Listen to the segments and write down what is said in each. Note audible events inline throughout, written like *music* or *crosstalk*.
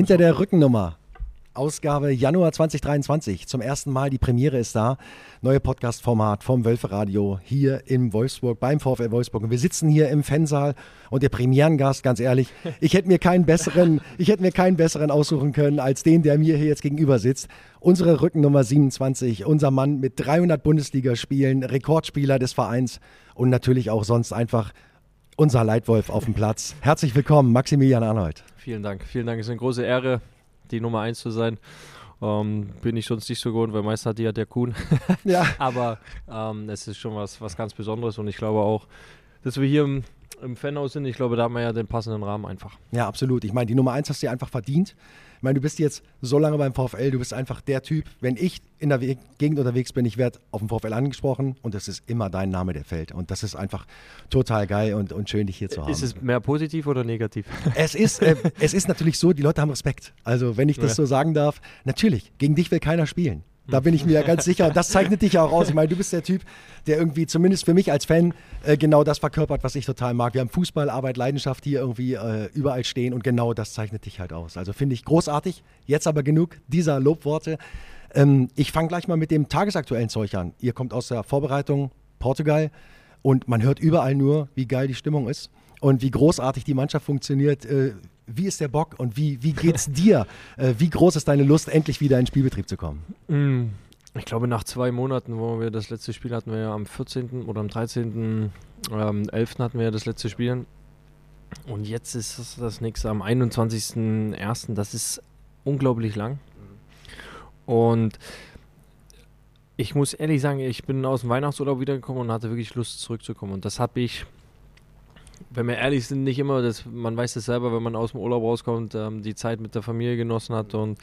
Hinter der Rückennummer. Ausgabe Januar 2023. Zum ersten Mal die Premiere ist da. Neue Podcast-Format vom Wölferadio hier in Wolfsburg, beim VfL Wolfsburg. Und wir sitzen hier im Fansaal und der Premierengast, ganz ehrlich, *laughs* ich hätte mir keinen besseren, ich hätte mir keinen besseren aussuchen können als den, der mir hier jetzt gegenüber sitzt. Unsere Rückennummer 27, unser Mann mit 300 Bundesligaspielen, Rekordspieler des Vereins und natürlich auch sonst einfach unser Leitwolf auf dem Platz. Herzlich willkommen, Maximilian Arnold. Vielen Dank, vielen Dank. Es ist eine große Ehre, die Nummer 1 zu sein. Ähm, bin ich sonst nicht so gewohnt, weil meist hat die ja der Kuhn. ja. *laughs* Aber ähm, es ist schon was, was ganz Besonderes und ich glaube auch, dass wir hier im, im Fanhaus sind, ich glaube, da haben wir ja den passenden Rahmen einfach. Ja, absolut. Ich meine, die Nummer 1 hast du dir einfach verdient. Ich meine, du bist jetzt so lange beim VfL, du bist einfach der Typ. Wenn ich in der Gegend unterwegs bin, ich werde auf dem VfL angesprochen und es ist immer dein Name, der fällt. Und das ist einfach total geil und, und schön, dich hier zu haben. Ist es mehr positiv oder negativ? *laughs* Es ist, äh, es ist natürlich so, die Leute haben Respekt. Also, wenn ich das ja. so sagen darf, natürlich, gegen dich will keiner spielen. Da bin ich mir ja ganz sicher. Und das zeichnet dich ja auch aus. Ich meine, du bist der Typ, der irgendwie zumindest für mich als Fan äh, genau das verkörpert, was ich total mag. Wir haben Fußball, Arbeit, Leidenschaft hier irgendwie äh, überall stehen und genau das zeichnet dich halt aus. Also finde ich großartig. Jetzt aber genug dieser Lobworte. Ähm, ich fange gleich mal mit dem tagesaktuellen Zeug an. Ihr kommt aus der Vorbereitung Portugal und man hört überall nur, wie geil die Stimmung ist und wie großartig die Mannschaft funktioniert. Äh, wie ist der Bock und wie, wie es dir? Äh, wie groß ist deine Lust, endlich wieder in den Spielbetrieb zu kommen? Mm, ich glaube, nach zwei Monaten, wo wir das letzte Spiel hatten, wir ja am 14. oder am 13. Ähm, 11. hatten wir ja das letzte Spiel. Und jetzt ist das, das nächste am 21.01. Das ist unglaublich lang. Und ich muss ehrlich sagen, ich bin aus dem Weihnachtsurlaub wiedergekommen und hatte wirklich Lust zurückzukommen. Und das habe ich wenn wir ehrlich sind, nicht immer, das, man weiß es selber, wenn man aus dem Urlaub rauskommt, ähm, die Zeit mit der Familie genossen hat und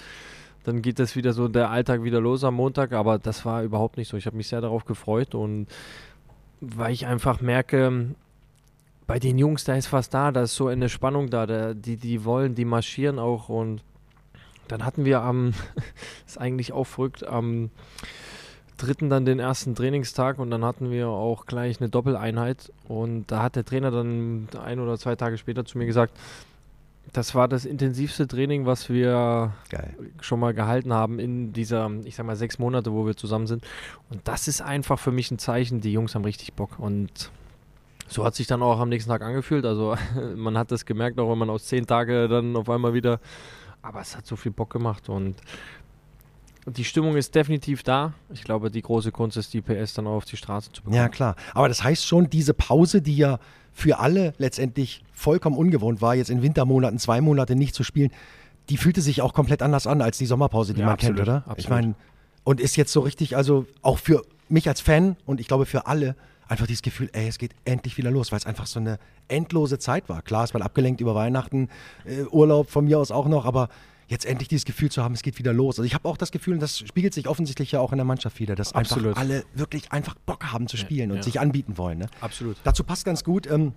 dann geht das wieder so der Alltag wieder los am Montag, aber das war überhaupt nicht so. Ich habe mich sehr darauf gefreut und weil ich einfach merke, bei den Jungs, da ist was da, da ist so eine Spannung da, der, die, die wollen, die marschieren auch und dann hatten wir am, *laughs* ist eigentlich auch verrückt, am dritten dann den ersten Trainingstag und dann hatten wir auch gleich eine Doppeleinheit. Und da hat der Trainer dann ein oder zwei Tage später zu mir gesagt, das war das intensivste Training, was wir Geil. schon mal gehalten haben in dieser, ich sag mal, sechs Monate, wo wir zusammen sind. Und das ist einfach für mich ein Zeichen, die Jungs haben richtig Bock. Und so hat sich dann auch am nächsten Tag angefühlt. Also *laughs* man hat das gemerkt, auch wenn man aus zehn Tagen dann auf einmal wieder. Aber es hat so viel Bock gemacht und die Stimmung ist definitiv da. Ich glaube, die große Kunst ist, die PS dann auch auf die Straße zu bekommen. Ja, klar. Aber das heißt schon, diese Pause, die ja für alle letztendlich vollkommen ungewohnt war, jetzt in Wintermonaten zwei Monate nicht zu spielen, die fühlte sich auch komplett anders an als die Sommerpause, die ja, man absolut, kennt, oder? Absolut. Ich meine, und ist jetzt so richtig, also auch für mich als Fan und ich glaube für alle, einfach dieses Gefühl, ey, es geht endlich wieder los, weil es einfach so eine endlose Zeit war. Klar, es war abgelenkt über Weihnachten, äh, Urlaub von mir aus auch noch, aber jetzt endlich dieses Gefühl zu haben, es geht wieder los. Also ich habe auch das Gefühl, und das spiegelt sich offensichtlich ja auch in der Mannschaft wieder, dass Absolut. einfach alle wirklich einfach Bock haben zu spielen ja, und ja. sich anbieten wollen. Ne? Absolut. Dazu passt ganz gut, ähm,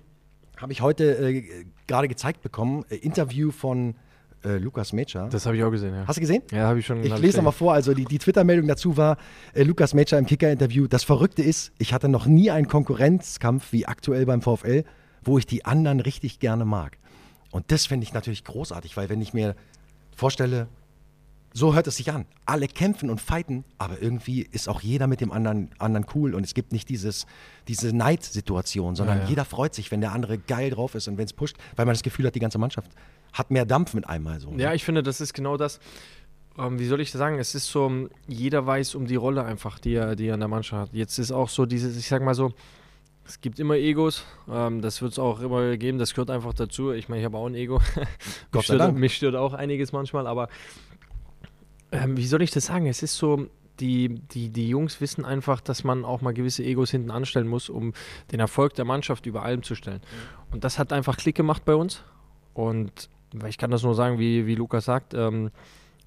habe ich heute äh, gerade gezeigt bekommen, äh, Interview von äh, Lukas Mecha. Das habe ich auch gesehen, ja. Hast du gesehen? Ja, habe ich schon. Ich lese nochmal vor. Also die, die Twitter-Meldung dazu war, äh, Lukas Mecha im Kicker-Interview. Das Verrückte ist, ich hatte noch nie einen Konkurrenzkampf wie aktuell beim VfL, wo ich die anderen richtig gerne mag. Und das finde ich natürlich großartig, weil wenn ich mir vorstelle, so hört es sich an. Alle kämpfen und fighten, aber irgendwie ist auch jeder mit dem anderen, anderen cool und es gibt nicht dieses, diese Neidsituation, sondern ja, ja. jeder freut sich, wenn der andere geil drauf ist und wenn es pusht, weil man das Gefühl hat, die ganze Mannschaft hat mehr Dampf mit einmal so. Ne? Ja, ich finde, das ist genau das. Ähm, wie soll ich das sagen? Es ist so, jeder weiß um die Rolle einfach, die er, die er in der Mannschaft hat. Jetzt ist auch so dieses, ich sag mal so, es gibt immer Egos, ähm, das wird es auch immer geben, das gehört einfach dazu. Ich meine, ich habe auch ein Ego. *laughs* Gott sei Dank. mich stört auch einiges manchmal, aber ähm, wie soll ich das sagen? Es ist so, die, die, die Jungs wissen einfach, dass man auch mal gewisse Egos hinten anstellen muss, um den Erfolg der Mannschaft über allem zu stellen. Mhm. Und das hat einfach Klick gemacht bei uns. Und ich kann das nur sagen, wie, wie Lukas sagt, ähm,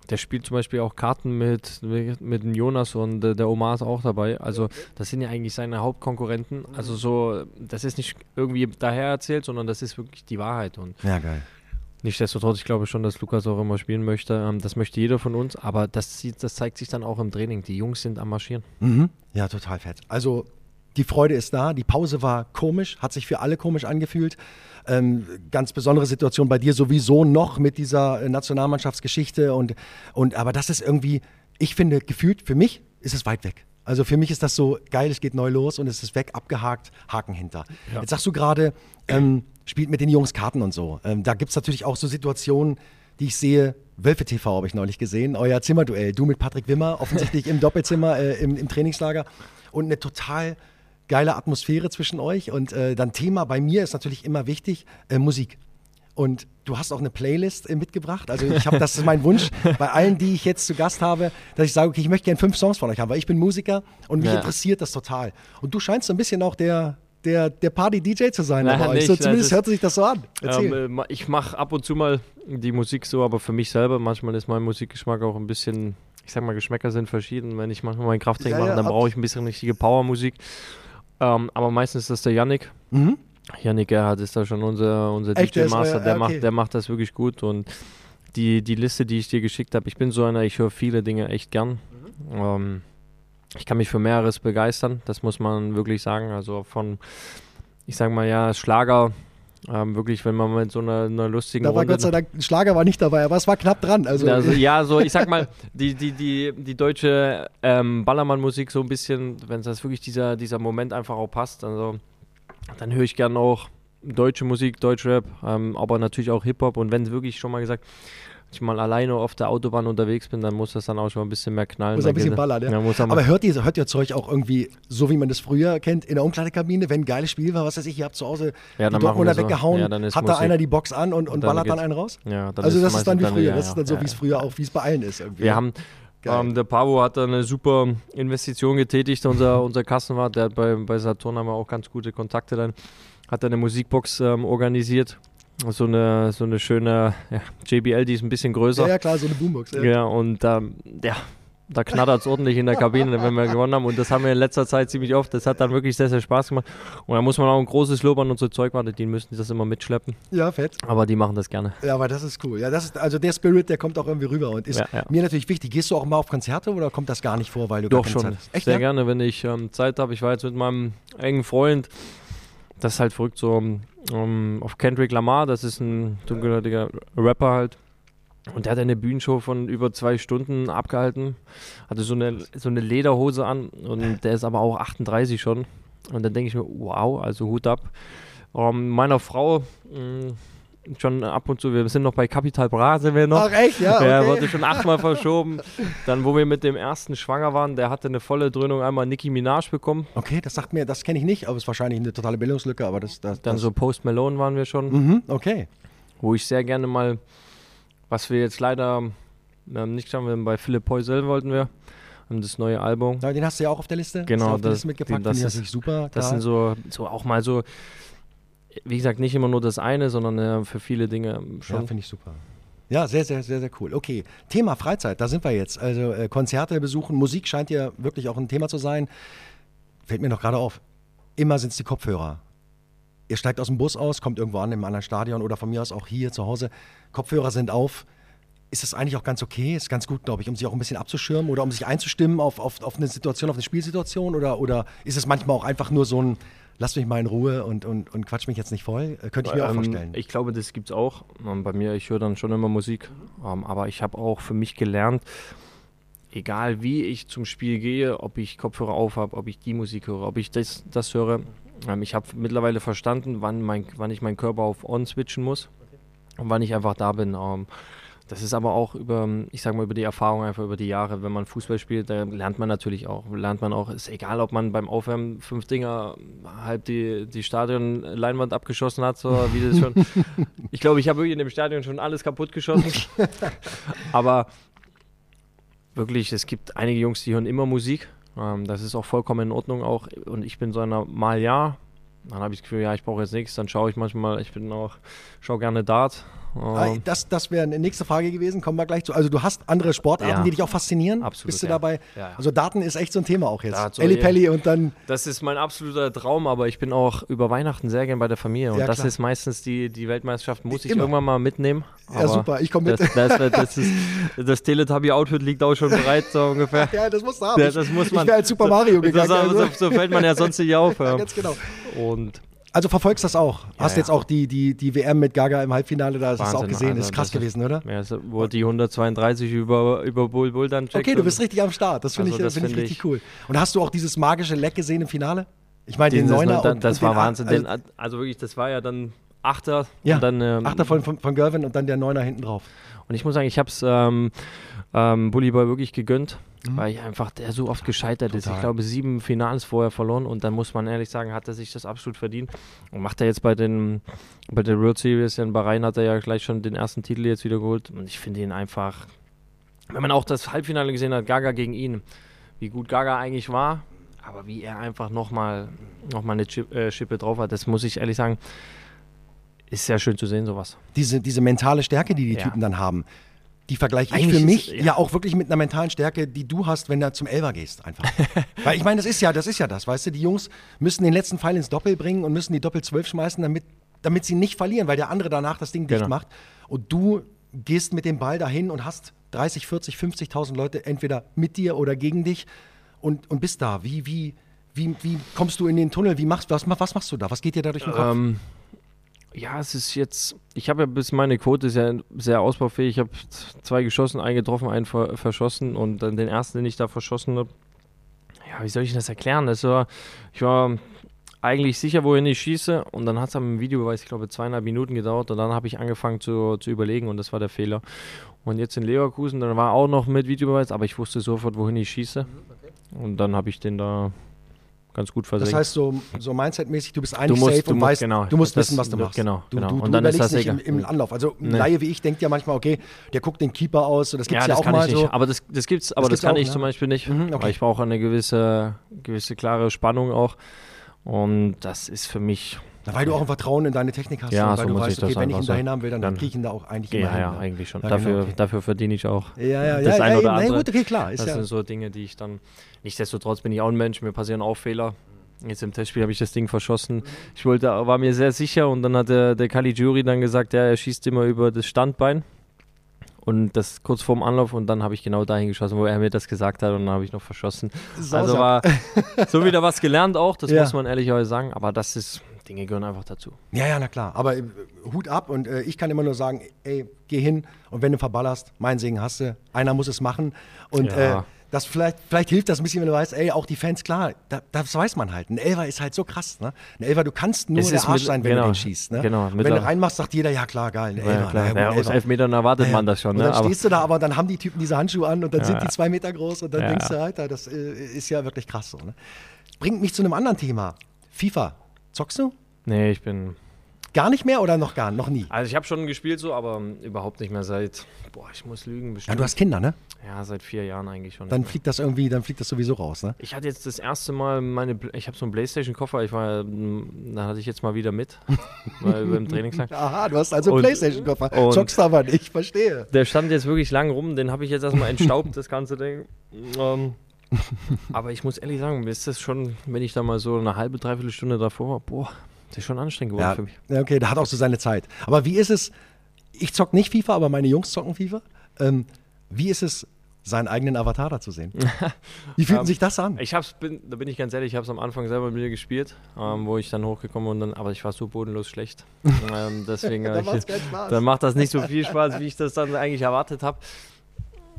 der spielt zum Beispiel auch Karten mit, mit, mit dem Jonas und äh, der Omar ist auch dabei. Also das sind ja eigentlich seine Hauptkonkurrenten. Also so, das ist nicht irgendwie daher erzählt, sondern das ist wirklich die Wahrheit. Und ja, geil. Nichtsdestotrotz, ich glaube schon, dass Lukas auch immer spielen möchte. Ähm, das möchte jeder von uns, aber das, das zeigt sich dann auch im Training. Die Jungs sind am Marschieren. Mhm. Ja, total fett. Also die Freude ist da. Die Pause war komisch, hat sich für alle komisch angefühlt. Ähm, ganz besondere Situation bei dir sowieso noch mit dieser äh, Nationalmannschaftsgeschichte und, und aber das ist irgendwie, ich finde, gefühlt für mich ist es weit weg. Also für mich ist das so geil, es geht neu los und es ist weg, abgehakt, Haken hinter. Ja. Jetzt sagst du gerade, ähm, spielt mit den Jungs Karten und so. Ähm, da gibt es natürlich auch so Situationen, die ich sehe. Wölfe TV habe ich neulich gesehen, euer Zimmerduell. Du mit Patrick Wimmer, offensichtlich im Doppelzimmer äh, im, im Trainingslager. Und eine total geile Atmosphäre zwischen euch. Und äh, dann Thema bei mir ist natürlich immer wichtig, äh, Musik. Und du hast auch eine Playlist äh, mitgebracht. Also ich habe, das ist mein Wunsch *laughs* bei allen, die ich jetzt zu Gast habe, dass ich sage, okay, ich möchte gerne fünf Songs von euch haben, weil ich bin Musiker und mich ja. interessiert das total. Und du scheinst so ein bisschen auch der, der, der Party-DJ zu sein bei euch. so, zumindest hört sich das so an. Ähm, ich mache ab und zu mal die Musik so, aber für mich selber, manchmal ist mein Musikgeschmack auch ein bisschen, ich sag mal, Geschmäcker sind verschieden. Wenn ich manchmal meinen Krafttraining ja, mache, dann brauche ich ein bisschen richtige Powermusik. Ähm, aber meistens ist das der Yannick. Mhm. Yannick Gerhardt ist da schon unser, unser DJ-Master, der, okay. macht, der macht das wirklich gut und die, die Liste, die ich dir geschickt habe, ich bin so einer, ich höre viele Dinge echt gern. Mhm. Ähm, ich kann mich für mehreres begeistern, das muss man wirklich sagen. Also von, ich sage mal ja, Schlager, ähm, wirklich, wenn man mit so einer, einer lustigen. Da war Runde Gott sei Dank, Schlager war nicht dabei, aber es war knapp dran. Also, also *laughs* ja, so, ich sag mal, die, die, die, die deutsche ähm, Ballermann-Musik so ein bisschen, wenn das wirklich dieser, dieser Moment einfach auch passt, also dann höre ich gerne auch deutsche Musik, Deutschrap, ähm, aber natürlich auch Hip-Hop. Und wenn es wirklich schon mal gesagt, ich mal alleine auf der Autobahn unterwegs bin, dann muss das dann auch schon ein bisschen mehr knallen. Muss ein bisschen ballern, ja. ja aber hört ihr, hört ihr Zeug auch irgendwie, so wie man das früher kennt, in der Umkleidekabine, wenn ein geiles Spiel war, was weiß ich, ihr habt zu Hause ja, die Dortmunder so. weggehauen, ja, hat Musik. da einer die Box an und, und, und ballert dann einen raus? Ja, dann also das ist dann wie früher, dann, das ist dann so, wie es früher auch, wie es bei allen ist irgendwie. Wir haben ähm, der Pavo hat da eine super Investition getätigt, unser, *laughs* unser Kassenwart, der hat bei, bei Saturn haben wir auch ganz gute Kontakte dann, hat eine Musikbox ähm, organisiert. So eine, so eine schöne ja, JBL, die ist ein bisschen größer. Ja, ja klar, so eine Boombox. Ja, ja und ähm, ja, da knattert es ordentlich in der Kabine, *laughs* wenn wir gewonnen haben. Und das haben wir in letzter Zeit ziemlich oft. Das hat dann wirklich sehr, sehr Spaß gemacht. Und da muss man auch ein großes Lob an unsere Zeugwarte, die müssen das immer mitschleppen. Ja, fett. Aber die machen das gerne. Ja, aber das ist cool. Ja, das ist, also der Spirit, der kommt auch irgendwie rüber und ist ja, ja. mir natürlich wichtig. Gehst du auch mal auf Konzerte oder kommt das gar nicht vor, weil du Doch schon. Echt, sehr ja? gerne, wenn ich ähm, Zeit habe. Ich war jetzt mit meinem engen Freund, das ist halt verrückt, so um, ähm, auf Kendrick Lamar, das ist ein dunkelhäutiger Rapper halt. Und der hat eine Bühnenshow von über zwei Stunden abgehalten. Hatte so eine, so eine Lederhose an und der ist aber auch 38 schon. Und dann denke ich mir, wow, also Hut ab. Um, ähm, meiner Frau mh, mm, schon ab und zu, wir sind noch bei Capital Bra, sind wir noch. Ach echt, ja. Okay. Der wurde schon achtmal verschoben. *laughs* Dann, wo wir mit dem ersten schwanger waren, der hatte eine volle Dröhnung einmal Nicki Minaj bekommen. Okay, das sagt mir, das kenne ich nicht, aber es ist wahrscheinlich eine totale Bildungslücke, aber das. das Dann das so Post Malone waren wir schon. Mhm, okay. Wo ich sehr gerne mal was wir jetzt leider ähm, nicht schaffen, bei Philipp Heusel wollten wir. Und das neue Album. Ja, den hast du ja auch auf der Liste. Genau, das, Liste mitgepackt. das ist super. Das sind so, so auch mal so, wie gesagt, nicht immer nur das eine, sondern äh, für viele Dinge schon. Ja, finde ich super. Ja, sehr, sehr, sehr, sehr cool. Okay, Thema Freizeit, da sind wir jetzt. Also äh, Konzerte besuchen, Musik scheint ja wirklich auch ein Thema zu sein. Fällt mir noch gerade auf. Immer sind es die Kopfhörer. Ihr steigt aus dem Bus aus, kommt irgendwo an im anderen Stadion oder von mir aus auch hier zu Hause. Kopfhörer sind auf. Ist das eigentlich auch ganz okay? Ist ganz gut, glaube ich, um sich auch ein bisschen abzuschirmen oder um sich einzustimmen auf, auf, auf eine Situation, auf eine Spielsituation? Oder, oder ist es manchmal auch einfach nur so ein, lass mich mal in Ruhe und, und, und quatsch mich jetzt nicht voll? Äh, könnte ich mir ähm, auch vorstellen. Ich glaube, das gibt es auch. Ähm, bei mir, ich höre dann schon immer Musik. Ähm, aber ich habe auch für mich gelernt, egal wie ich zum Spiel gehe, ob ich Kopfhörer auf habe, ob ich die Musik höre, ob ich das, das höre, ähm, ich habe mittlerweile verstanden, wann, mein, wann ich meinen Körper auf On switchen muss und wann ich einfach da bin. Das ist aber auch über, ich sage mal, über die Erfahrung, einfach über die Jahre. Wenn man Fußball spielt, da lernt man natürlich auch. Lernt man auch, ist egal, ob man beim Aufwärmen fünf Dinger halb die, die Stadionleinwand abgeschossen hat, so wie das schon. *laughs* ich glaube, ich habe wirklich in dem Stadion schon alles kaputt geschossen. *laughs* aber wirklich, es gibt einige Jungs, die hören immer Musik. Ähm, das ist auch vollkommen in Ordnung auch. Und ich bin so einer mal ja, dann habe ich das Gefühl, ja, ich brauche jetzt nichts. Dann schaue ich manchmal, ich bin auch, schaue gerne Dart. Ähm, das das wäre eine nächste Frage gewesen, kommen wir gleich zu. Also du hast andere Sportarten, ja. die dich auch faszinieren. Absolut. Bist du ja. dabei? Ja, also Daten ist echt so ein Thema auch jetzt. Elli Pelli und dann. Das ist mein absoluter Traum, aber ich bin auch über Weihnachten sehr gern bei der Familie. Und das klar. ist meistens die, die Weltmeisterschaft, muss ich Immer. irgendwann mal mitnehmen. ja, super, ich komme mit. Das, das, das, ist, *laughs* das Teletubby-Outfit liegt auch schon bereit, so ungefähr. ja, das musst du haben. das muss man, ich wäre als Super Mario gegangen. So, so, so, fällt man ja sonst nicht auf. *laughs* ja, ganz genau. Und also verfolgst das auch. Ja, Hast ja. jetzt auch die, die, die WM mit Gaga im Halbfinale, da hast du es auch gesehen. Also, ist krass gewesen, oder? Ja, wo die 132 über, über Bull Bull dann checkt. Okay, du bist richtig am Start. Das finde also, ich, find ich richtig ich cool. Und hast du auch dieses magische Leck gesehen im Finale? Ich meine, den Neuner. Das, und, das und war Wahnsinn. Also, den, also wirklich, das war ja dann Achter. Ja, und dann, ähm, Achter von, von, von Gervin und dann der Neuner hinten drauf. Und ich muss sagen, ich habe es ähm, ähm, Bully Boy wirklich gegönnt, mhm. weil einfach der so oft gescheitert Total. ist. Ich glaube, sieben Finals vorher verloren und dann muss man ehrlich sagen, hat er sich das absolut verdient. Und macht er jetzt bei den bei der World Series in Bahrain hat er ja gleich schon den ersten Titel jetzt wieder geholt. Und ich finde ihn einfach, wenn man auch das Halbfinale gesehen hat, Gaga gegen ihn, wie gut Gaga eigentlich war, aber wie er einfach nochmal noch mal eine Chip, äh, Schippe drauf hat, das muss ich ehrlich sagen, ist sehr schön zu sehen, sowas. Diese, diese mentale Stärke, die die ja. Typen dann haben die vergleiche ich für mich ja. ja. auch wirklich mit einer mentalen Stärke, die du hast, wenn du zum Elber gehst, einfach. *laughs* Weil ich meine, das ist ja, das ist ja das, weißt du, die Jungs müssen den letzten Pfeil ins Doppel bringen und müssen die Doppel 12 schmeißen, damit, damit sie nicht verlieren, weil der andere danach das Ding genau. dicht macht. Und du gehst mit dem Ball dahin und hast 30, 40, 50.000 Leute entweder mit dir oder gegen dich und, und bist da. Wie, wie, wie, wie kommst du in den Tunnel? Wie machst, was, was machst du da? Was geht dir da durch den Kopf? Ähm, ja, es ist jetzt, ich habe ja bis meine Quote ist ja sehr ausbaufähig. Ich habe zwei geschossen, einen getroffen, einen ver verschossen und dann den ersten, den ich da verschossen habe. Ja, wie soll ich das erklären? Das war, ich war eigentlich sicher, wohin ich schieße und dann hat es am Videobeweis, ich glaube, zweieinhalb Minuten gedauert und dann habe ich angefangen zu, zu überlegen und das war der Fehler. Und jetzt in Leverkusen, dann war auch noch mit Videobeweis, aber ich wusste sofort, wohin ich schieße. Und dann habe ich den da ganz gut versenkt. Das heißt, so, so Mindset-mäßig, du bist eigentlich du musst, safe und musst, weißt, genau, du musst das, wissen, was du machst. Genau, du, genau. Du, du, und dann ist das nicht im, im, Anlauf. Also ein nee. Laie wie ich denkt ja manchmal, okay, der guckt den Keeper aus, das gibt es ja, ja, auch mal so. Aber das, das gibt's, aber das, das kann auch, ich ne? zum Beispiel nicht, mhm, okay. ich brauche eine gewisse, gewisse klare Spannung auch. Und das ist für mich na, weil du auch ein Vertrauen in deine Technik hast. Ja, so du weißt, okay, wenn ich ihn dahin haben will, dann, dann kriege ich ihn da auch eigentlich ja, immer Ja, hin, eigentlich schon. Ja, dafür, genau, okay. dafür verdiene ich auch ja, ja, das ja, ein oder andere. Ja, gut, okay, klar. das sind so Dinge, die ich dann, nichtsdestotrotz bin ich auch ein Mensch, mir passieren auch Fehler. Jetzt im Testspiel habe ich das Ding verschossen. Ich wollte, war mir sehr sicher und dann hat der, der Kali Jury dann gesagt, ja, er schießt immer über das Standbein. Und das kurz vorm Anlauf und dann habe ich genau dahin geschossen, wo er mir das gesagt hat und dann habe ich noch verschossen. Sauser. Also war *laughs* so wieder was gelernt auch, das ja. muss man ehrlicherweise sagen. Aber das ist, Dinge gehören einfach dazu. Ja, ja, na klar. Aber äh, Hut ab und äh, ich kann immer nur sagen, ey, geh hin und wenn du verballerst, mein Segen hast du. Einer muss es machen. Und ja. äh, das vielleicht, vielleicht hilft das ein bisschen, wenn du weißt, ey, auch die Fans, klar, da, das weiß man halt. Ein Elfer ist halt so krass, ne? Ein Elfer, du kannst nur der Arsch mit, sein, wenn genau, du den schießt, ne? Genau. wenn du reinmachst, sagt jeder, ja klar, geil, ein Elfer. Ja, klar. Ne? Ja, aus elf Metern erwartet man das schon, ne? Und dann stehst du da, aber dann haben die Typen diese Handschuhe an und dann sind die zwei Meter groß und dann denkst du, Alter, das äh, ist ja wirklich krass so, ne? Bringt mich zu einem anderen Thema. FIFA. Zockst du? Nee, ich bin Gar nicht mehr oder noch gar noch nie? Also ich habe schon gespielt so, aber überhaupt nicht mehr seit, boah, ich muss lügen, bestimmt. Ja, du hast Kinder, ne? Ja, seit vier Jahren eigentlich schon. Dann fliegt das irgendwie, dann fliegt das sowieso raus, ne? Ich hatte jetzt das erste Mal meine, ich habe so einen Playstation-Koffer, ich war, da hatte ich jetzt mal wieder mit, *laughs* mal beim Trainingslager. *laughs* Aha, du hast also einen Playstation-Koffer, zockst aber nicht, verstehe. Der stand jetzt wirklich lang rum, den habe ich jetzt erstmal entstaubt, das ganze Ding. *laughs* Ähm, *laughs* aber ich muss ehrlich sagen, mir ist das schon, wenn ich da mal so eine halbe, dreiviertel Stunde davor war, boah, das ist schon anstrengend geworden ja, für mich. Ja, okay, da hat auch so seine Zeit. Aber wie ist es, ich zock nicht FIFA, aber meine Jungs zocken FIFA. Ähm, wie ist es, seinen eigenen Avatar da zu sehen? *laughs* Wie fühlt um, sich das an? Ich hab's, bin, da bin ich ganz ehrlich, ich habe es am Anfang selber mit mir gespielt, ähm, wo ich dann hochgekommen und dann, aber ich war so bodenlos schlecht. *laughs* ähm, deswegen, dann, ich, dann macht das nicht so viel Spaß, wie ich das dann eigentlich erwartet habe.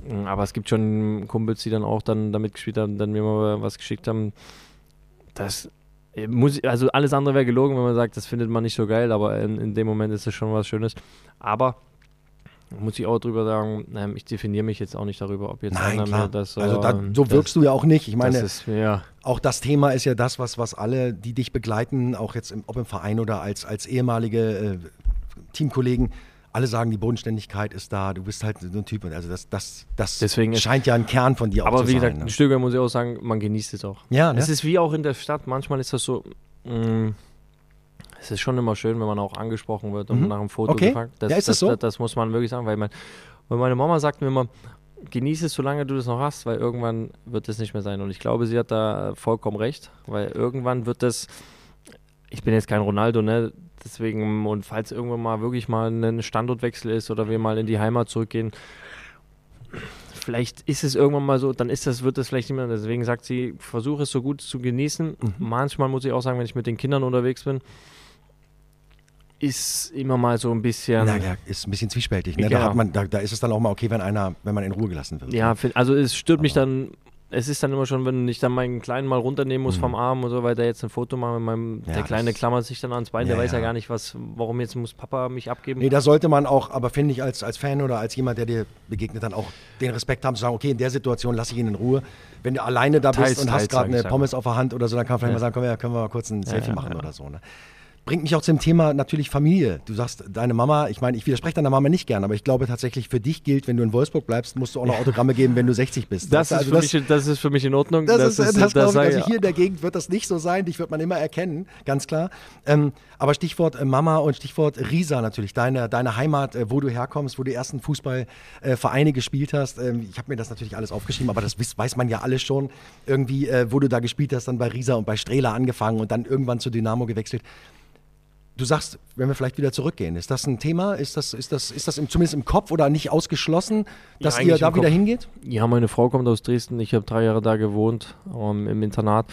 Mm, aber es gibt schon Kumpels, die dann auch dann damit gespielt haben, dann mir mal was geschickt haben. Das muss, also alles andere wäre gelogen, wenn man sagt, das findet man nicht so geil, aber in, in dem Moment ist es schon was Schönes. Aber muss ich auch drüber sagen, ähm, ich definiere mich jetzt auch nicht darüber, ob jetzt Nein, mir das. Also da, so wirkst das, du ja auch nicht. Ich meine, das ist, ja. auch das Thema ist ja das, was, was alle, die dich begleiten, auch jetzt im, ob im Verein oder als, als ehemalige äh, Teamkollegen, alle sagen, die Bodenständigkeit ist da, du bist halt so ein Typ. Also das, das, das Deswegen scheint ja ein Kern von dir auch zu sein. Aber wie gesagt, ne? ein Stück muss ich auch sagen, man genießt es auch. Ja, ne? Es ist wie auch in der Stadt, manchmal ist das so, mh, mm, es ist schon immer schön, wenn man auch angesprochen wird und Mhm. nach einem Foto Okay. gefragt. Das, Ja, ist das das, so? das, muss man wirklich sagen, weil, mein, weil meine Mama sagt mir immer, genieße es, solange du das noch hast, weil irgendwann wird es nicht mehr sein. Und ich glaube, sie hat da vollkommen recht, weil irgendwann wird das, ich bin jetzt kein Ronaldo, ne? Deswegen, und falls irgendwann mal wirklich mal ein Standortwechsel ist oder wir mal in die Heimat zurückgehen, vielleicht ist es irgendwann mal so, dann ist das, wird das vielleicht nicht mehr. Deswegen sagt sie, versuche es so gut zu genießen. Mhm. Manchmal muss ich auch sagen, wenn ich mit den Kindern unterwegs bin, ist immer mal so ein bisschen. Na ja, ist ein bisschen zwiespältig. Ne? Da, Genau. hat man, da, da ist es dann auch mal okay, wenn einer, wenn man in Ruhe gelassen wird. Ja, also es stört mich Aber- dann. Es ist dann immer schon, wenn ich dann meinen Kleinen mal runternehmen muss Mhm. vom Arm und so, weil der jetzt ein Foto macht mit meinem, Ja, der Kleine klammert sich dann ans Bein, der Ja, weiß ja ja. gar nicht, was, warum jetzt muss Papa mich abgeben. Nee, da sollte man auch, aber finde ich als, als Fan oder als jemand, der dir begegnet, dann auch den Respekt haben, zu sagen, okay, in der Situation lasse ich ihn in Ruhe. Wenn du alleine da bist Teils, und hast teils, gerade sag ich eine Pommes auf der Hand oder so, dann kann man vielleicht Ja. mal sagen, können wir, können wir mal kurz ein Selfie ja, machen ja. oder so. Ne? Bringt mich auch zum Thema natürlich Familie. Du sagst, deine Mama, ich meine, ich widerspreche deiner Mama nicht gern, aber ich glaube tatsächlich für dich gilt, wenn du in Wolfsburg bleibst, musst du auch noch Autogramme geben, wenn du 60 bist. das, Weißt ist du, für also mich, das ist für mich in Ordnung. Das, ist, das, glaube ich, also hier in der Gegend wird das nicht so sein, dich wird man immer erkennen, ganz klar. Ähm, aber Stichwort äh, Mama und Stichwort Riesa natürlich, deine, deine Heimat, äh, wo du herkommst, wo du die ersten Fußballvereine gespielt hast. Ähm, ich habe mir das natürlich alles aufgeschrieben, aber das weiß man ja alles schon. Irgendwie, äh, wo du da gespielt hast, dann bei Riesa und bei Strehler angefangen und dann irgendwann zu Dynamo gewechselt. Du sagst, wenn wir vielleicht wieder zurückgehen, ist das ein Thema? Ist das, ist das, ist das im, zumindest im Kopf oder nicht ausgeschlossen, dass ihr eigentlich da wieder Kopf. hingeht? Ja, meine Frau kommt aus Dresden. Ich habe drei Jahre da gewohnt ähm, im Internat.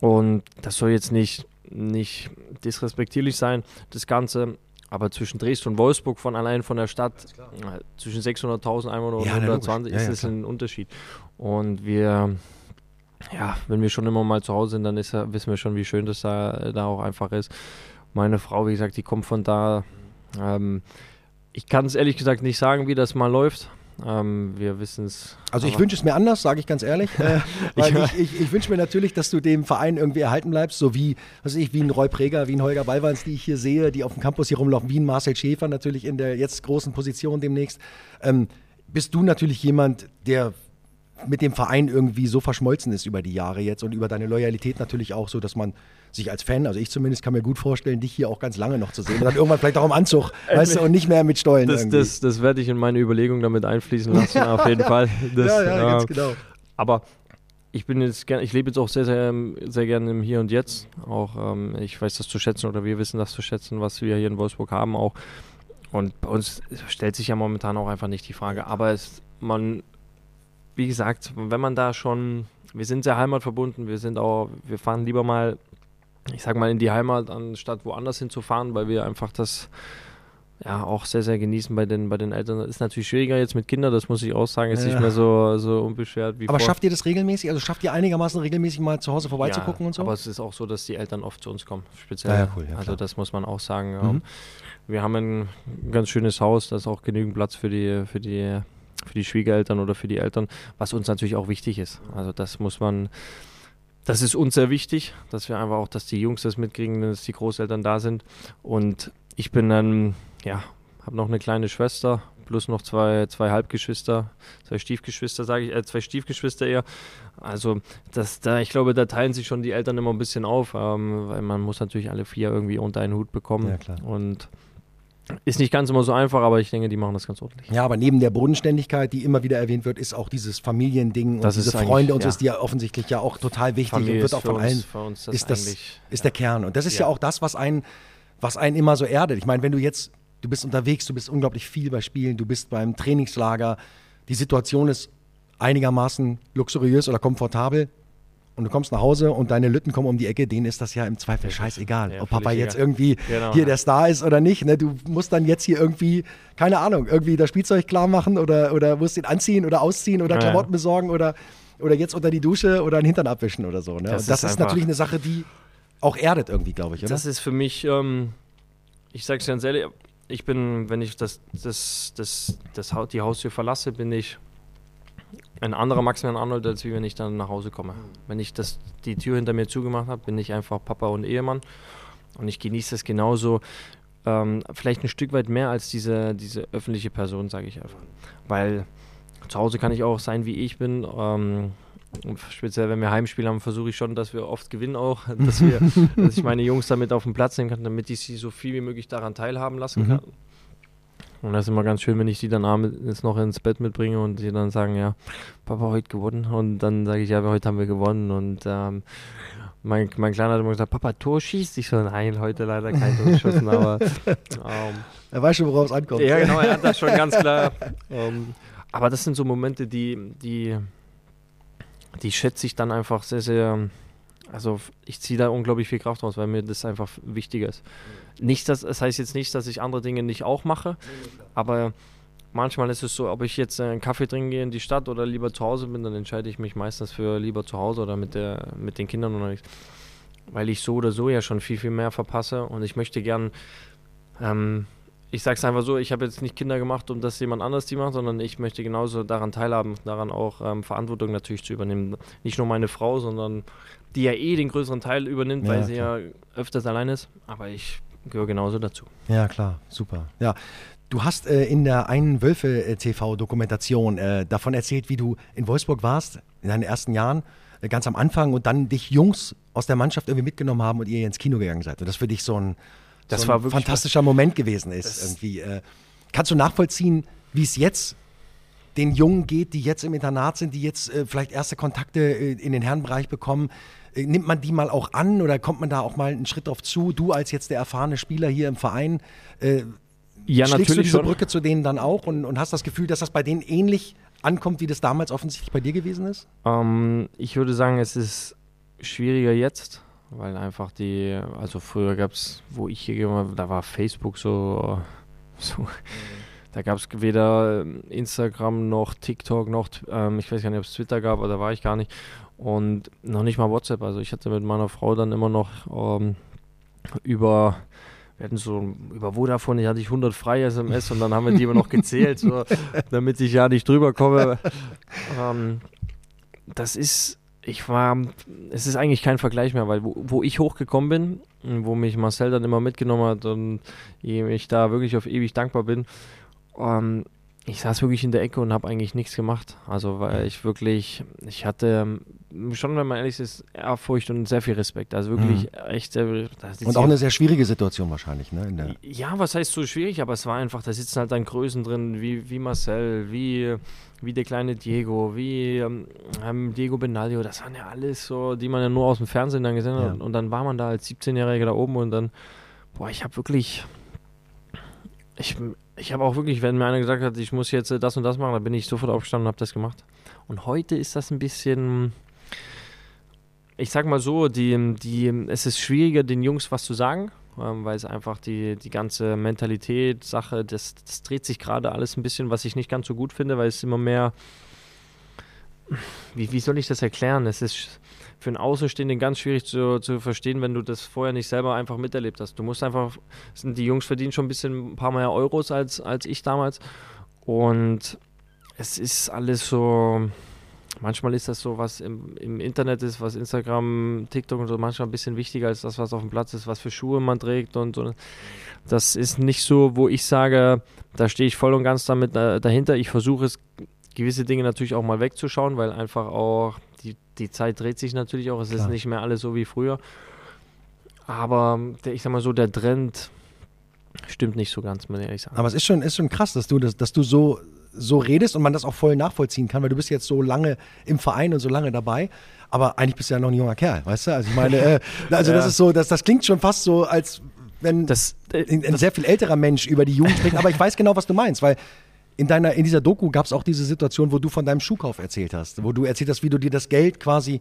Und das soll jetzt nicht, nicht disrespektierlich sein, das Ganze. Aber zwischen Dresden und Wolfsburg von allein von der Stadt, äh, zwischen 600.000 Einwohner und Ja, logisch. 120 Ja, ist ja, es ein Unterschied. Und wir, ja, wenn wir schon immer mal zu Hause sind, dann ist, ja- wissen wir schon, wie schön das da, da auch einfach ist. Meine Frau, wie gesagt, die kommt von da. Ähm, ich kann es ehrlich gesagt nicht sagen, wie das mal läuft. Ähm, wir wissen es. Also ich wünsche es mir anders, sage ich ganz ehrlich. Äh, *laughs* weil ich, ich, ich wünsche mir natürlich, dass du dem Verein irgendwie erhalten bleibst, so wie, was ich, wie ein Roy Preger, wie ein Holger Ballwanz, die ich hier sehe, die auf dem Campus hier rumlaufen, wie ein Marcel Schäfer natürlich in der jetzt großen Position demnächst. Ähm, bist du natürlich jemand, der mit dem Verein irgendwie so verschmolzen ist über die Jahre jetzt und über deine Loyalität natürlich auch so, dass man sich als Fan, also ich zumindest kann mir gut vorstellen, dich hier auch ganz lange noch zu sehen und dann irgendwann vielleicht auch im Anzug, *laughs* weißt du, und nicht mehr mit Stollen Das, irgendwie. das, das werde ich in meine Überlegung damit einfließen lassen, *laughs* auf jeden Fall. Das, ja, ja, ganz äh, genau. Aber ich bin jetzt gern, ich lebe jetzt auch sehr, sehr, sehr gerne im Hier und Jetzt. Auch ähm, ich weiß das zu schätzen oder wir wissen das zu schätzen, was wir hier in Wolfsburg haben auch. Und bei uns stellt sich ja momentan auch einfach nicht die Frage. Aber es, man, wie gesagt, wenn man da schon, wir sind sehr heimatverbunden, wir sind auch, wir fahren lieber mal, ich sag mal, in die Heimat, anstatt woanders hinzufahren, weil wir einfach das ja auch sehr, sehr genießen bei den, bei den Eltern. Das ist natürlich schwieriger jetzt mit Kindern, das muss ich auch sagen, ist Ja. nicht mehr so, so unbeschwert wie Aber vor. schafft ihr das regelmäßig? Also schafft ihr einigermaßen regelmäßig mal zu Hause vorbeizugucken ja, und so? Aber es ist auch so, dass die Eltern oft zu uns kommen, speziell. Ja, cool, ja, also das muss man auch sagen. Mhm. Ähm, Wir haben ein ganz schönes Haus, da ist auch genügend Platz für die, für die, für die Schwiegereltern oder für die Eltern, was uns natürlich auch wichtig ist. Also das muss man, das ist uns sehr wichtig, dass wir einfach auch, dass die Jungs das mitkriegen, dass die Großeltern da sind. Und ich bin dann, ja, habe noch eine kleine Schwester, plus noch zwei, zwei Halbgeschwister, zwei Stiefgeschwister, sage ich, äh, zwei Stiefgeschwister eher. Also das, da, ich glaube, da teilen sich schon die Eltern immer ein bisschen auf, ähm, weil man muss natürlich alle vier irgendwie unter einen Hut bekommen. Ja, klar. Und ist nicht ganz immer so einfach, aber ich denke, die machen das ganz ordentlich. Ja, aber neben der Bodenständigkeit, die immer wieder erwähnt wird, ist auch dieses Familiending Das und diese Freunde und so ja. ist die ja offensichtlich ja auch total wichtig Familie und wird auch von uns, allen für uns das ist das ist der Kern und das ist ja, Ja. auch das, was einen was einen immer so erdet. Ich meine, wenn du jetzt du bist unterwegs, du bist unglaublich viel bei Spielen, du bist beim Trainingslager, die Situation ist einigermaßen luxuriös oder komfortabel. Und du kommst nach Hause und deine Lütten kommen um die Ecke, denen ist das ja im Zweifel scheißegal, Ja, ob Papa jetzt egal. irgendwie Genau, hier der Star ist oder nicht. Ne? Du musst dann jetzt hier irgendwie, keine Ahnung, irgendwie das Spielzeug klar machen oder, oder musst ihn anziehen oder ausziehen oder Ja. Klamotten besorgen oder, oder jetzt unter die Dusche oder einen Hintern abwischen oder so. Ne? Das das ist ist, natürlich eine Sache, die auch erdet irgendwie, glaube ich, oder? Das ist für mich, ähm, ich sage es ganz ehrlich, ich bin, wenn ich das, das, das, das, die Haustür verlasse, bin ich ein anderer Maximilian Arnold, als wie wenn ich dann nach Hause komme. Wenn ich das, die Tür hinter mir zugemacht habe, bin ich einfach Papa und Ehemann und ich genieße das genauso, ähm, vielleicht ein Stück weit mehr als diese, diese öffentliche Person, sage ich einfach. Weil zu Hause kann ich auch sein, wie ich bin. Ähm, speziell, wenn wir Heimspiele haben, versuche ich schon, dass wir oft gewinnen auch, *laughs* dass, wir, *laughs* dass ich meine Jungs damit auf den Platz nehmen kann, damit ich sie so viel wie möglich daran teilhaben lassen kann. Mhm. Und das ist immer ganz schön, wenn ich die dann abends noch ins Bett mitbringe und sie dann sagen, ja, Papa, heute gewonnen. Und dann sage ich, ja, heute haben wir gewonnen. Und ähm, mein, mein Kleiner hat immer gesagt, Papa, Tor schießt. Ich so, nein, heute leider kein Tor geschossen, aber... Ähm, er weiß schon, worauf es ankommt. Ja, genau, er hat das schon ganz klar. *laughs* Ähm, aber das sind so Momente, die, die, die schätze ich dann einfach sehr, sehr also ich ziehe da unglaublich viel Kraft raus, weil mir das einfach wichtiger ist. Nicht, dass, das heißt jetzt nicht, dass ich andere Dinge nicht auch mache, aber manchmal ist es so, ob ich jetzt einen Kaffee trinken gehe in die Stadt oder lieber zu Hause bin, dann entscheide ich mich meistens für lieber zu Hause oder mit, der, mit den Kindern oder nicht. Weil ich so oder so ja schon viel, viel mehr verpasse und ich möchte gern ähm, ich sage es einfach so, ich habe jetzt nicht Kinder gemacht, um das jemand anders die macht, sondern ich möchte genauso daran teilhaben, daran auch ähm, Verantwortung natürlich zu übernehmen. Nicht nur meine Frau, sondern die ja eh den größeren Teil übernimmt, ja, weil sie klar. ja öfters allein ist. Aber ich gehöre genauso dazu. Ja, klar, super. Ja. Du hast äh, in der einen Wölfe-TV-Dokumentation äh, davon erzählt, wie du in Wolfsburg warst, in deinen ersten Jahren, äh, ganz am Anfang und dann dich Jungs aus der Mannschaft irgendwie mitgenommen haben und ihr ins Kino gegangen seid. Und das für dich so ein das so ein war fantastischer Moment gewesen ist. Irgendwie. Äh, kannst du nachvollziehen, wie es jetzt den Jungen geht, die jetzt im Internat sind, die jetzt äh, vielleicht erste Kontakte äh, in den Herrenbereich bekommen? Äh, nimmt man die mal auch an oder kommt man da auch mal einen Schritt drauf zu? Du als jetzt der erfahrene Spieler hier im Verein, äh, ja, schlägst du diese schon. Brücke zu denen dann auch und, und hast das Gefühl, dass das bei denen ähnlich ankommt, wie das damals offensichtlich bei dir gewesen ist? Ähm, ich würde sagen, es ist schwieriger jetzt, weil einfach die, also früher gab es, wo ich hier war, da war Facebook so, *laughs* so mhm. da gab es weder Instagram noch TikTok noch, ähm, ich weiß gar nicht, ob es Twitter gab, aber da war ich gar nicht und noch nicht mal WhatsApp, also ich hatte mit meiner Frau dann immer noch ähm, über wir hatten so über Vodafone, ich hatte ich 100 freie SMS und dann haben wir die immer noch gezählt, so, *laughs* damit ich ja nicht drüber komme. Ähm, das ist ich war, es ist eigentlich kein Vergleich mehr, weil wo, wo, ich hochgekommen bin, wo mich Marcel dann immer mitgenommen hat und ich da wirklich auf ewig dankbar bin, ähm, ich saß wirklich in der Ecke und habe eigentlich nichts gemacht. Also weil ich wirklich, ich hatte schon, wenn man ehrlich ist, Ehrfurcht und sehr viel Respekt. Also wirklich mhm. echt sehr. Und auch eine sehr schwierige Situation wahrscheinlich, ne? ja, was heißt so schwierig, aber es war einfach, da sitzen halt dann Größen drin, wie, wie Marcel, wie, wie der kleine Diego, wie ähm, ähm Diego Benaglio, das waren ja alles so, die man ja nur aus dem Fernsehen dann gesehen hat. Ja. Und, und dann war man da als 17-Jähriger da oben und dann, boah, ich habe wirklich. Ich, ich habe auch wirklich, wenn mir einer gesagt hat, ich muss jetzt das und das machen, dann bin ich sofort aufgestanden und habe das gemacht. Und heute ist das ein bisschen, ich sag mal so, die, die, es ist schwieriger, den Jungs was zu sagen, ähm, weil es einfach die, die ganze Mentalität, Sache, das, das dreht sich gerade alles ein bisschen, was ich nicht ganz so gut finde, weil es immer mehr, wie, wie soll ich das erklären? Es ist für einen Außenstehenden ganz schwierig zu, zu verstehen, wenn du das vorher nicht selber einfach miterlebt hast. Du musst einfach, die Jungs verdienen schon ein bisschen ein paar mehr Euros als, als ich damals. Und es ist alles so, manchmal ist das so, was im, im, Internet ist, was Instagram, TikTok und so, manchmal ein bisschen wichtiger als das, was auf dem Platz ist, was für Schuhe man trägt und so. Das ist nicht so, wo ich sage, da stehe ich voll und ganz damit dahinter. Ich versuche es, gewisse Dinge natürlich auch mal wegzuschauen, weil einfach auch die, Zeit dreht sich natürlich auch. Es Klar. ist nicht mehr alles so wie früher. Aber der, ich sag mal so, der Trend stimmt nicht so ganz, muss ich ehrlich sagen. Aber es ist schon, ist schon krass, dass du, das, dass du so, so redest und man das auch voll nachvollziehen kann, weil du bist jetzt so lange im Verein und so lange dabei. Aber eigentlich bist du ja noch ein junger Kerl, weißt du? Also ich meine, äh, *laughs* also ja. das ist so, das, das klingt schon fast so, als wenn das, äh, ein, ein sehr viel älterer Mensch über die Jugend spricht. Aber ich weiß genau, was du meinst, weil in, deiner, in dieser Doku gab es auch diese Situation, wo du von deinem Schuhkauf erzählt hast, wo du erzählt hast, wie du dir das Geld quasi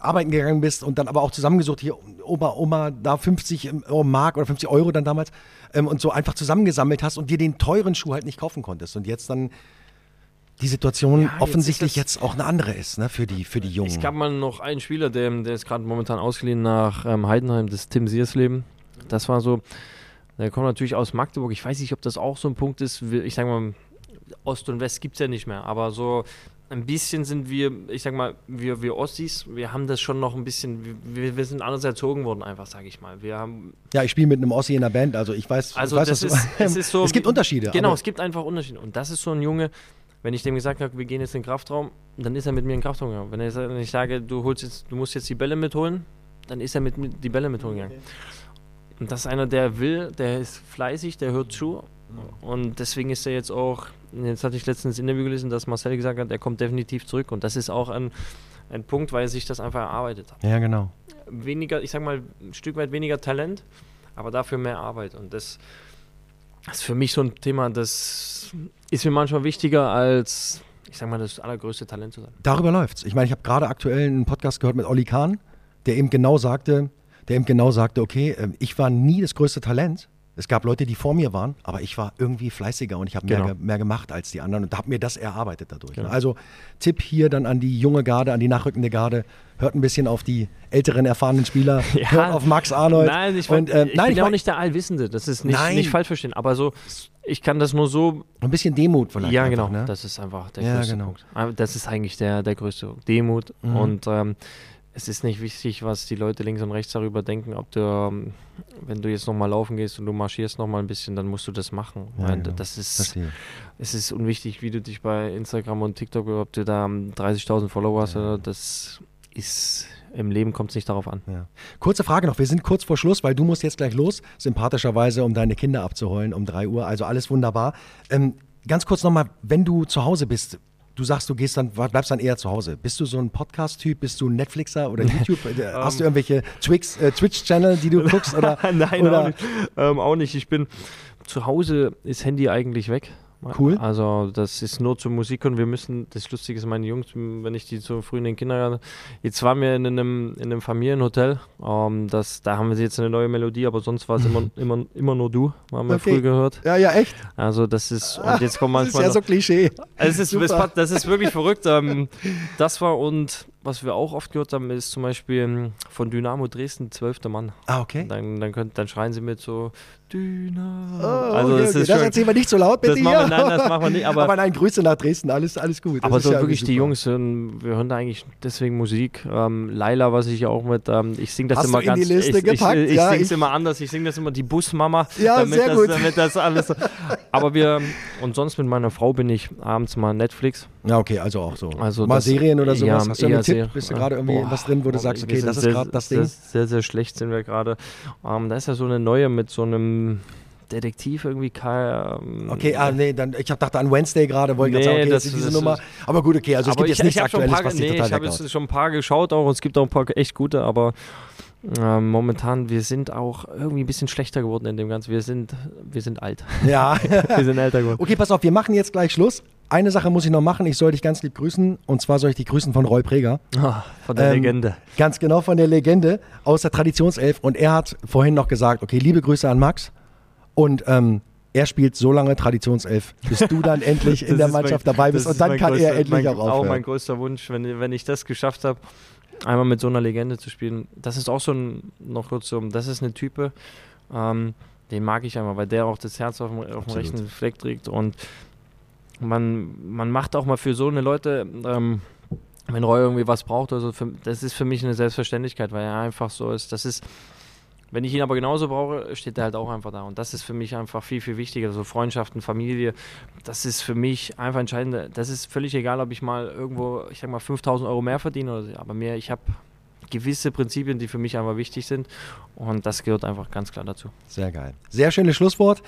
arbeiten gegangen bist und dann aber auch zusammengesucht, hier Oma, Oma, da 50 Mark oder 50 Euro dann damals ähm, und so einfach zusammengesammelt hast und dir den teuren Schuh halt nicht kaufen konntest und jetzt dann die Situation ja, offensichtlich jetzt, jetzt, auch eine andere ist, ne, für die, für die Jungen. Es gab mal noch einen Spieler, der, der ist gerade momentan ausgeliehen nach ähm, Heidenheim, das ist Tim Siersleben. Das war so, der kommt natürlich aus Magdeburg. Ich weiß nicht, ob das auch so ein Punkt ist. Ich sage mal, Ost und West gibt es ja nicht mehr, aber so ein bisschen sind wir, ich sag mal, wir, wir Ossis, wir haben das schon noch ein bisschen, wir, wir sind anders erzogen worden, einfach, sag ich mal. Wir haben ja, ich spiele mit einem Ossi in der Band, also ich weiß, also ich weiß das ist, es, ist so, *laughs* es gibt Unterschiede. Genau, es gibt einfach Unterschiede. Und das ist so ein Junge, wenn ich dem gesagt habe, wir gehen jetzt in den Kraftraum, dann ist er mit mir in den Kraftraum gegangen. Wenn, er, wenn ich sage, du holst jetzt, du musst jetzt die Bälle mitholen, dann ist er mit mir die Bälle mitholen gegangen. Und das ist einer, der will, der ist fleißig, der hört zu. Und deswegen ist er jetzt auch, jetzt hatte ich letztens ein Interview gelesen, dass Marcel gesagt hat, er kommt definitiv zurück. Und das ist auch ein, ein Punkt, weil er sich das einfach erarbeitet hat. Ja, genau. Weniger, ich sag mal, ein Stück weit weniger Talent, aber dafür mehr Arbeit. Und das, das ist für mich so ein Thema, das ist mir manchmal wichtiger als, ich sag mal, das allergrößte Talent zu sein. Darüber läuft's. Ich meine, ich habe gerade aktuell einen Podcast gehört mit Olli Kahn, der eben genau sagte, der eben genau sagte, okay, ähm, ich war nie das größte Talent. Es gab Leute, die vor mir waren, aber ich war irgendwie fleißiger und ich habe Genau. mehr, mehr gemacht als die anderen und habe mir das erarbeitet dadurch. Genau. Also Tipp hier dann an die junge Garde, an die nachrückende Garde, hört ein bisschen auf die älteren, erfahrenen Spieler, *laughs* Ja. hört auf Max Arnold. Nein, ich, und, äh, ich nein, bin ich ja auch nicht der Allwissende, das ist nicht, Nein. nicht falsch verstehen, aber so, ich kann das nur so ein bisschen Demut vielleicht. ja, einfach, genau. Ne? Das ist einfach der Ja, größte genau. Punkt. Aber Das ist eigentlich der, der größte Punkt. Demut. Mhm. Und ähm, es ist nicht wichtig, was die Leute links und rechts darüber denken, ob du, ähm, wenn du jetzt nochmal laufen gehst und du marschierst nochmal ein bisschen, dann musst du das machen. Ja, genau. Das ist, Verstehe. es ist unwichtig, wie du dich bei Instagram und TikTok, ob du da ähm, 30.000 Follower hast, oder das ist, im Leben kommt es nicht darauf an. Ja. Kurze Frage noch, wir sind kurz vor Schluss, weil du musst jetzt gleich los, sympathischerweise, um deine Kinder abzuholen um 3 Uhr, also alles wunderbar. Ähm, ganz kurz nochmal, wenn du zu Hause bist, du sagst, du gehst dann, bleibst dann eher zu Hause. Bist du so ein Podcast-Typ, bist du ein Netflixer oder *laughs* YouTube? Äh, Hast du irgendwelche Twix, äh, Twitch-Channel, die du *laughs* guckst? Oder, Nein, oder, auch, nicht. Ähm, auch nicht. Ich bin zu Hause ist Handy eigentlich weg. Cool. Also das ist nur zur Musik und wir müssen, das Lustige ist, meine Jungs, wenn ich die so früh in den Kindergarten, jetzt waren wir in einem, in einem Familienhotel, ähm, das, da haben wir jetzt eine neue Melodie, aber sonst war es immer, *laughs* immer, immer nur du, haben wir Okay. früh gehört. Ja, ja, echt. Also das ist, und jetzt kommt Das ist manchmal ja so Klischee. es ist, es, das ist wirklich verrückt. Ähm, *laughs* das war und was wir auch oft gehört haben, ist zum Beispiel ähm, von Dynamo Dresden, zwölfter Mann. Ah, okay. Dann, dann, könnt, dann schreien sie mit so Dynamo. Oh, also okay, das okay. ist das schon, erzählen wir nicht so laut, bitte. das machen wir, nein, das machen wir nicht. *laughs* Aber, Aber nein, Grüße nach Dresden, alles, alles gut. Das aber so ja wirklich die. Jungs, wir hören da eigentlich deswegen Musik. Ähm, Laila, was ich ja auch mit, ähm, ich singe das Hast immer du in die ganz, Liste ich, gepackt? ich, ich Ja, ich- immer anders. Ich singe das immer die Busmama. Ja, damit sehr das, gut. Damit das alles. *laughs* Aber wir und sonst mit meiner Frau bin ich abends mal Netflix. Ja, okay, also auch so. Also Mal das- Serien oder sowas. ja, Hast du einen eher Tipp? Bist du gerade irgendwie Boah, was drin, wo du sagst, okay, das ist gerade das Ding? Sehr, sehr schlecht sind wir gerade. Ähm, da ist ja so eine neue mit so einem Detektiv irgendwie. Kai, ähm, Okay, ah, nee, dann, ich dachte an Wednesday gerade, wollte ich Nee, gerade sagen, okay, das- jetzt diese das Nummer. ist- Aber gut, okay, also es gibt ich, jetzt nichts ich Aktuelles, paar, was nee, total ich habe jetzt schon ein paar geschaut auch und es gibt auch ein paar echt gute, aber ähm, momentan, wir sind auch irgendwie ein bisschen schlechter geworden in dem Ganzen. Wir sind, wir sind alt. Ja. *laughs* wir sind älter geworden. Okay, pass auf, wir machen jetzt gleich Schluss. Eine Sache muss ich noch machen. Ich soll dich ganz lieb grüßen. Und zwar soll ich dich grüßen von Roy Preger. Ah, von der Ähm, Legende. Ganz genau von der Legende aus der Traditionself. Und er hat vorhin noch gesagt, okay, liebe Grüße an Max. Und ähm, er spielt so lange Traditionself, bis du dann *laughs* endlich in der ist mein- Mannschaft dabei bist. Und dann kann größter, er endlich mein, auch aufhören. Auch mein größter Wunsch, wenn, wenn ich das geschafft habe, einmal mit so einer Legende zu spielen. Das ist auch so ein, noch kurz so, das ist eine Type, ähm, den mag ich einfach, weil der auch das Herz auf dem, auf dem rechten Fleck trägt und man, man macht auch mal für so eine Leute, ähm, wenn Roy irgendwie was braucht, also für, das ist für mich eine Selbstverständlichkeit, weil er einfach so ist. Das ist, wenn ich ihn aber genauso brauche, steht er halt auch einfach da. Und das ist für mich einfach viel, viel wichtiger. So Freundschaften, Familie, das ist für mich einfach entscheidend. Das ist völlig egal, ob ich mal irgendwo, ich sag mal, 5000 Euro mehr verdiene oder so. Aber mehr, ich habe gewisse Prinzipien, die für mich einfach wichtig sind. Und das gehört einfach ganz klar dazu. Sehr geil. Sehr schönes Schlusswort.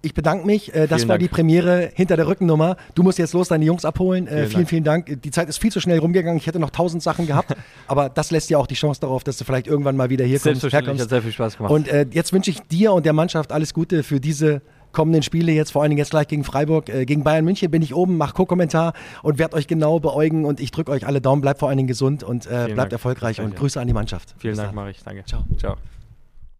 Ich bedanke mich. Äh, das Vielen war Dank. die Premiere hinter der Rückennummer. Du musst jetzt los deine Jungs abholen. Äh, Vielen vielen, vielen Dank. Die Zeit ist viel zu schnell rumgegangen. Ich hätte noch tausend Sachen gehabt. *laughs* aber das lässt dir auch die Chance darauf, dass du vielleicht irgendwann mal wieder hier kommst, herkommst. hat sehr viel Spaß gemacht. Und äh, jetzt wünsche ich dir und der Mannschaft alles Gute für diese kommenden Spiele jetzt, vor allen Dingen jetzt gleich gegen Freiburg. Äh, gegen Bayern München bin ich oben, mach Co-Kommentar und werde euch genau beäugen und ich drücke euch alle Daumen. Bleibt vor allen Dingen gesund und äh, bleibt Dank. erfolgreich Danke. und Grüße an die Mannschaft. Vielen Bis Dank, dann. mache ich. Danke. Ciao. Ciao.